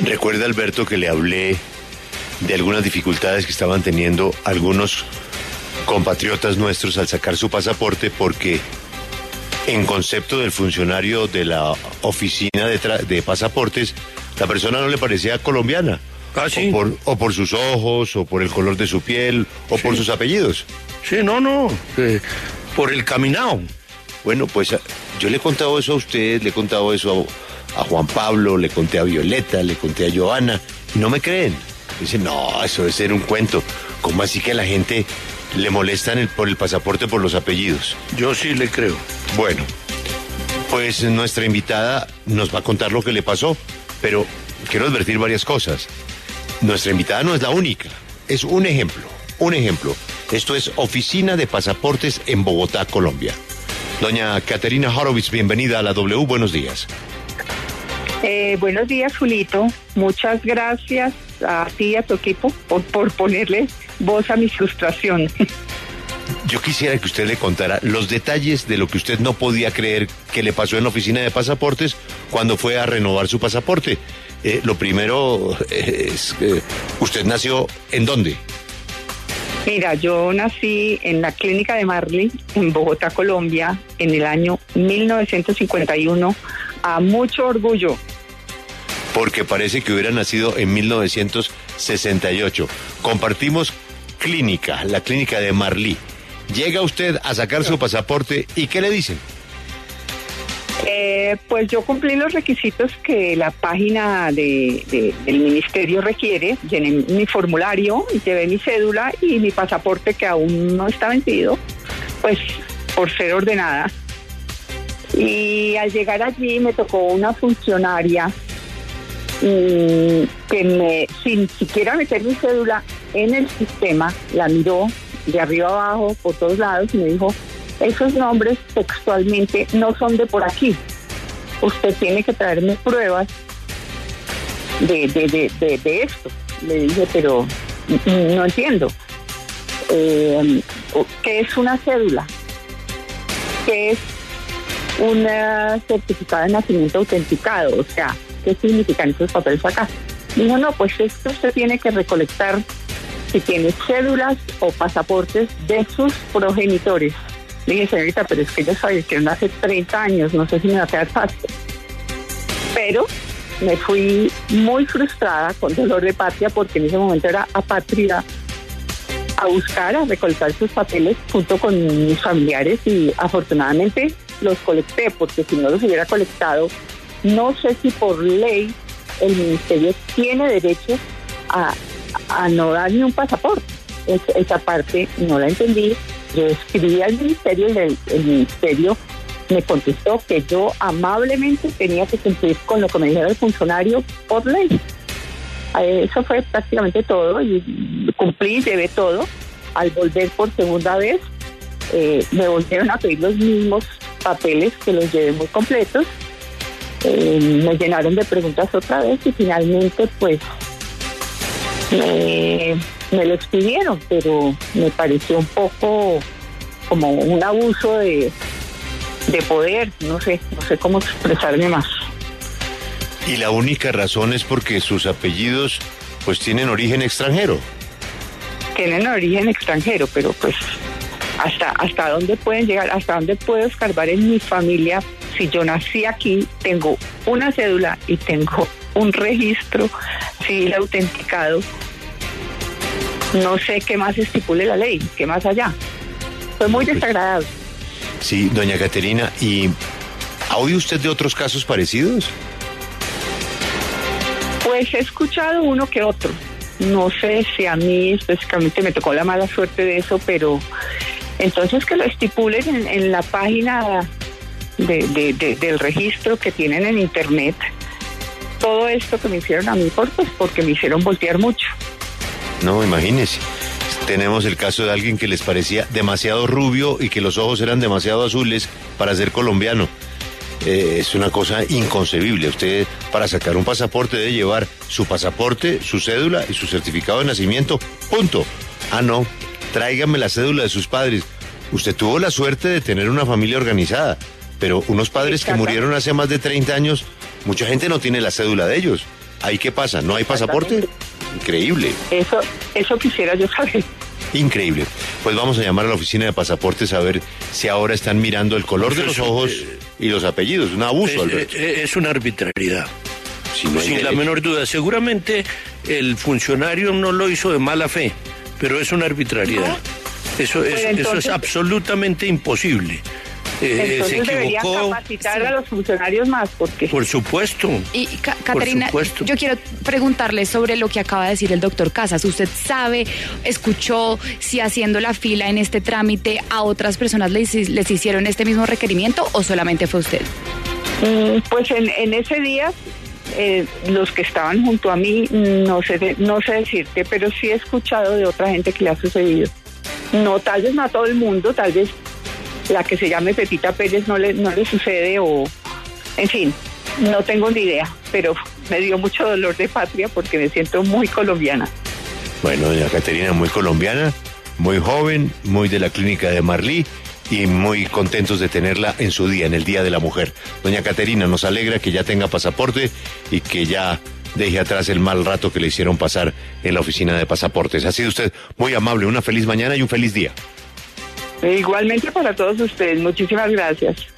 Recuerda, Alberto, que le hablé de algunas dificultades que estaban teniendo algunos compatriotas nuestros al sacar su pasaporte porque en concepto del funcionario de la oficina de, de pasaportes, la persona no le parecía colombiana. Ah, sí. o, por, o por sus ojos, o por el color de su piel, o por sus apellidos. Sí, no, no. eh, por el caminado. Bueno, pues yo le he contado eso a usted, le he contado eso a, a Juan Pablo, le conté a Violeta, le conté a Joana, y no me creen. Dicen, no, eso debe ser un cuento. ¿Cómo así que a la gente le molestan el- por el pasaporte por los apellidos? Yo sí le creo. Bueno, pues nuestra invitada nos va a contar lo que le pasó, pero quiero advertir varias cosas. Nuestra invitada no es la única, es un ejemplo, un ejemplo. Esto es Oficina de Pasaportes en Bogotá, Colombia. Doña Caterina Horowitz, bienvenida a la W, buenos días. Eh, buenos días, Julito. Muchas gracias a ti y a tu equipo por, por ponerle voz a mi frustración. Yo quisiera que usted le contara los detalles de lo que usted no podía creer que le pasó en la oficina de pasaportes cuando fue a renovar su pasaporte. Eh, lo primero es usted nació en dónde? Mira, yo nací en la clínica de Marley, en Bogotá, Colombia, en el año 1951, a mucho orgullo. porque parece que hubiera nacido en 1968. Compartimos clínica, la clínica de Marlí. Llega usted a sacar su pasaporte y ¿qué le dicen? Eh, pues yo cumplí los requisitos que la página de, de- del ministerio requiere. Llené mi formulario, llevé mi cédula y mi pasaporte que aún no está vencido, pues por ser ordenada. Y al llegar allí me tocó una funcionaria mm, que me, sin siquiera meter mi cédula en el sistema, la miró de arriba abajo, por todos lados y me dijo, esos nombres textualmente no son de por aquí. Usted tiene que traerme pruebas de, de, de, de- esto. Le dije, pero no entiendo. Eh, ¿Qué es una cédula? ¿Qué es un certificado de nacimiento autenticado? O sea, ¿qué significan esos papeles acá? Dijo, no, pues esto usted tiene que recolectar si tiene cédulas o pasaportes de sus progenitores. Le dije, señorita, pero es que ellos fallecieron hace 30 años, no sé si me va a quedar fácil. Pero me fui muy frustrada, con dolor de patria, porque en ese momento era apátrida, a buscar, a recolectar sus papeles junto con mis familiares y afortunadamente los colecté, porque si no los hubiera colectado, no sé si por ley el ministerio tiene derecho a, a no darme un pasaporte. Es- esa parte no la entendí. Yo escribí al ministerio y el, ministerio me contestó que yo amablemente tenía que cumplir con lo que me dijeron el funcionario por ley. Eh, Eso fue prácticamente todo y cumplí, llevé todo. Al volver por segunda vez, eh, me volvieron a pedir los mismos papeles que los llevé muy completos. Eh, me llenaron de preguntas otra vez y finalmente pues me, me lo expidieron, pero me pareció un poco como un abuso de, de poder, no sé, no sé cómo expresarme más. Y la única razón es porque sus apellidos pues tienen origen extranjero. tienen origen extranjero, pero pues hasta hasta dónde pueden llegar, hasta dónde puedo escarbar en mi familia si yo nací aquí, tengo una cédula y tengo un registro civil autenticado. No sé qué más estipule la ley, qué más allá. Fue muy desagradable. Sí, doña Caterina, ¿y ha oído usted de otros casos parecidos? Pues he escuchado uno que otro. No sé si a mí específicamente me tocó la mala suerte de eso, pero entonces que lo estipulen en, en la página de- de- de- del registro que tienen en internet. Todo esto que me hicieron a mí, por, pues porque me hicieron voltear mucho. No, imagínese. Tenemos el caso de alguien que les parecía demasiado rubio y que los ojos eran demasiado azules para ser colombiano. Eh, es una cosa inconcebible. Usted para sacar un pasaporte debe llevar su pasaporte, su cédula y su certificado de nacimiento. Punto. Ah, no. Tráigame la cédula de sus padres. Usted tuvo la suerte de tener una familia organizada, pero unos padres que murieron hace más de 30 años, mucha gente no tiene la cédula de ellos. ¿Ahí qué pasa? ¿No hay pasaporte? Increíble. Eso, eso quisiera yo saber. Increíble. Pues vamos a llamar a la oficina de pasaportes a ver si ahora están mirando el color de los ojos eh, y los apellidos. Un abuso, Es, Alberto. es- es una arbitrariedad. Si no hay Sin la menor duda. Seguramente el funcionario no lo hizo de mala fe, pero es una arbitrariedad. Eso es, Pues eso es entonces- absolutamente imposible. Eh, se Entonces deberían equivocó, capacitar a los funcionarios más, porque por supuesto. Y Ca- Caterina, supuesto. yo quiero preguntarle sobre lo que acaba de decir el doctor Casas. ¿Usted sabe, escuchó si haciendo la fila en este trámite a otras personas les, les hicieron este mismo requerimiento o solamente fue usted? Mm, Pues en, en ese día, eh, los que estaban junto a mí, no sé, de- no sé decirte, pero sí he escuchado de otra gente que le ha sucedido. No, tal vez no a todo el mundo, tal vez la que se llame Pepita Pérez no le, no le sucede o, en fin, no tengo ni idea, pero me dio mucho dolor de patria porque me siento muy colombiana. Bueno, doña Caterina, muy colombiana, muy joven, muy de la clínica de Marlí y muy contentos de tenerla en su día, en el Día de la Mujer. Doña Caterina, nos alegra que ya tenga pasaporte y que ya deje atrás el mal rato que le hicieron pasar en la oficina de pasaportes. Ha sido usted muy amable, una feliz mañana y un feliz día. E igualmente para todos ustedes, muchísimas gracias.